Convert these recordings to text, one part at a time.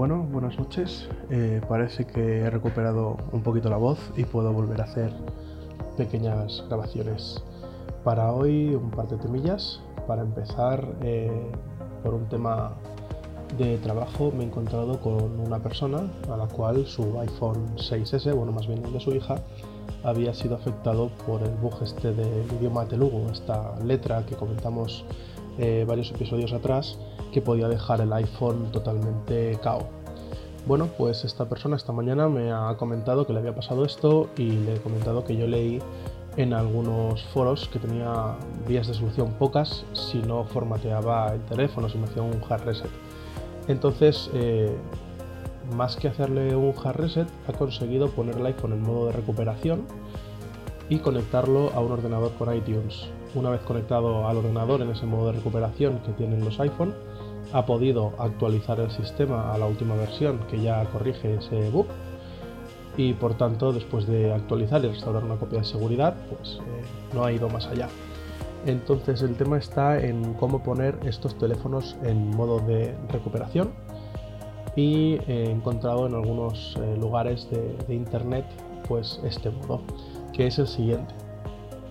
Bueno, buenas noches. Eh, parece que he recuperado un poquito la voz y puedo volver a hacer pequeñas grabaciones. Para hoy un par de temillas. Para empezar, eh, por un tema de trabajo me he encontrado con una persona a la cual su iPhone 6S, bueno más bien el de su hija, había sido afectado por el bug este del idioma telugu, esta letra que comentamos eh, varios episodios atrás, que podía dejar el iPhone totalmente cao. Bueno, pues esta persona esta mañana me ha comentado que le había pasado esto y le he comentado que yo leí en algunos foros que tenía vías de solución pocas si no formateaba el teléfono, si me hacía un hard reset. Entonces, eh, más que hacerle un hard reset, ha conseguido poner el iPhone en modo de recuperación y conectarlo a un ordenador con iTunes. Una vez conectado al ordenador en ese modo de recuperación que tienen los iPhone, ha podido actualizar el sistema a la última versión que ya corrige ese bug y por tanto después de actualizar y restaurar una copia de seguridad pues eh, no ha ido más allá. Entonces el tema está en cómo poner estos teléfonos en modo de recuperación y he encontrado en algunos eh, lugares de, de internet pues este modo que es el siguiente.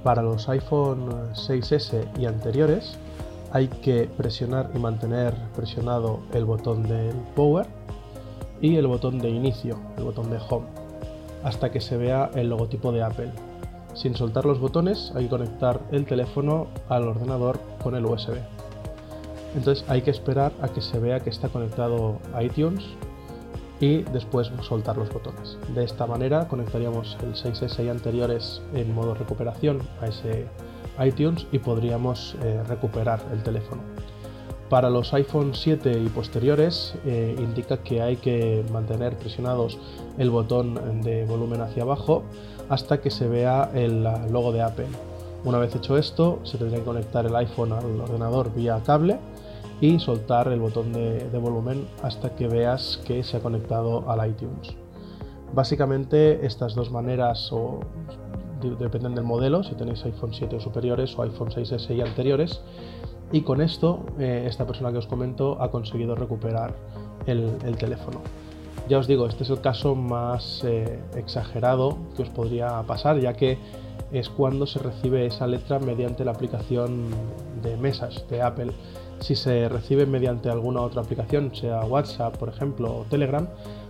Para los iPhone 6S y anteriores hay que presionar y mantener presionado el botón del Power y el botón de inicio, el botón de Home, hasta que se vea el logotipo de Apple. Sin soltar los botones hay que conectar el teléfono al ordenador con el USB. Entonces hay que esperar a que se vea que está conectado a iTunes y después soltar los botones. De esta manera conectaríamos el 6S y anteriores en modo recuperación a ese iTunes y podríamos eh, recuperar el teléfono. Para los iPhone 7 y posteriores eh, indica que hay que mantener presionados el botón de volumen hacia abajo hasta que se vea el logo de Apple. Una vez hecho esto, se tendría que conectar el iPhone al ordenador vía cable y soltar el botón de, volumen hasta que veas que se ha conectado al iTunes. Básicamente estas dos maneras o dependen del modelo, si tenéis iPhone 7 o superiores o iPhone 6S y anteriores. Y con esto, eh, esta persona que os comento ha conseguido recuperar el, teléfono. Ya os digo, este es el caso más eh, exagerado que os podría pasar, ya que es cuando se recibe esa letra mediante la aplicación de mesas de Apple. Si se recibe mediante alguna otra aplicación, sea WhatsApp, por ejemplo, o Telegram,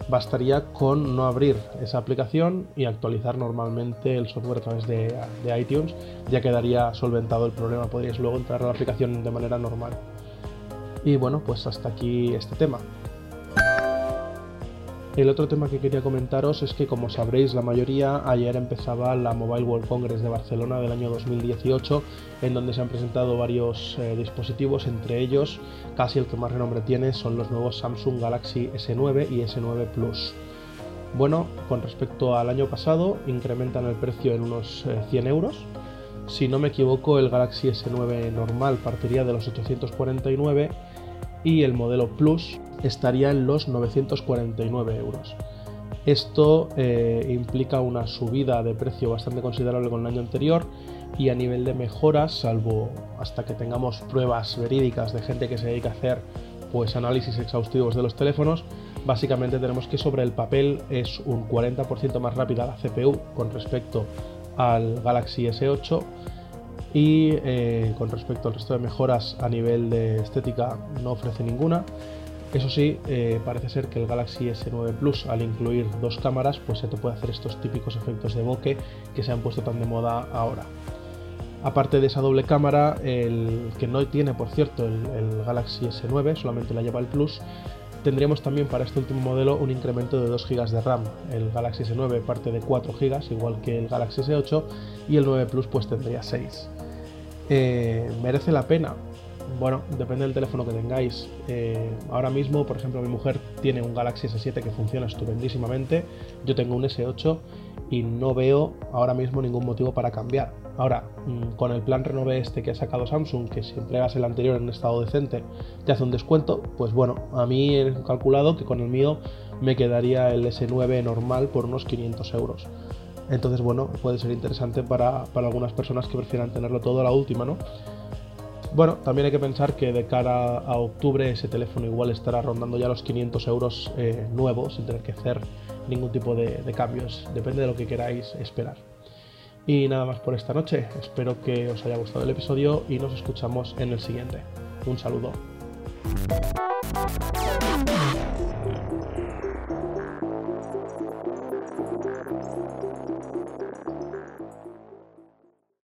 bastaría con no abrir esa aplicación y actualizar normalmente el software a través de, de iTunes, ya quedaría solventado el problema. Podríais luego entrar a la aplicación de manera normal. Y bueno, pues hasta aquí este tema. El otro tema que quería comentaros es que, como sabréis la mayoría, ayer empezaba la Mobile World Congress de Barcelona del año 2018, en donde se han presentado varios eh, dispositivos, entre ellos, casi el que más renombre tiene, son los nuevos Samsung Galaxy S9 y S9 Plus. Bueno, con respecto al año pasado, incrementan el precio en unos 100 eh, euros. Si no me equivoco, el Galaxy S9 normal partiría de los 849 y el modelo Plus estaría en los 949 euros. Esto eh, implica una subida de precio bastante considerable con el año anterior y a nivel de mejoras, salvo hasta que tengamos pruebas verídicas de gente que se dedica a hacer pues análisis exhaustivos de los teléfonos, básicamente tenemos que sobre el papel es un 40% más rápida la CPU con respecto al Galaxy S8 y eh, con respecto al resto de mejoras a nivel de estética no ofrece ninguna. Eso sí, eh, parece ser que el Galaxy S9 Plus al incluir dos cámaras pues se te puede hacer estos típicos efectos de bokeh que se han puesto tan de moda ahora. Aparte de esa doble cámara, el que no tiene por cierto el, el Galaxy S9, solamente la lleva el Plus, tendríamos también para este último modelo un incremento de 2 GB de RAM. El Galaxy S9 parte de 4 GB, igual que el Galaxy S8, y el 9 Plus pues tendría 6. Eh, ¿Merece la pena? Bueno, depende del teléfono que tengáis. Eh, ahora mismo, por ejemplo, mi mujer tiene un Galaxy S7 que funciona estupendísimamente. Yo tengo un S8 y no veo ahora mismo ningún motivo para cambiar. Ahora, mm, con el plan renové este que ha sacado Samsung, que si entregas el anterior en estado decente te hace un descuento, pues bueno, a mí he calculado que con el mío me quedaría el S9 normal por unos 500 euros. Entonces, bueno, puede ser interesante para, algunas personas que prefieran tenerlo todo a la última, ¿no? Bueno, también hay que pensar que de cara a octubre ese teléfono igual estará rondando ya los 500 euros eh, nuevos sin tener que hacer ningún tipo de, de cambios. Depende de lo que queráis esperar. Y nada más por esta noche. Espero que os haya gustado el episodio y nos escuchamos en el siguiente. Un saludo.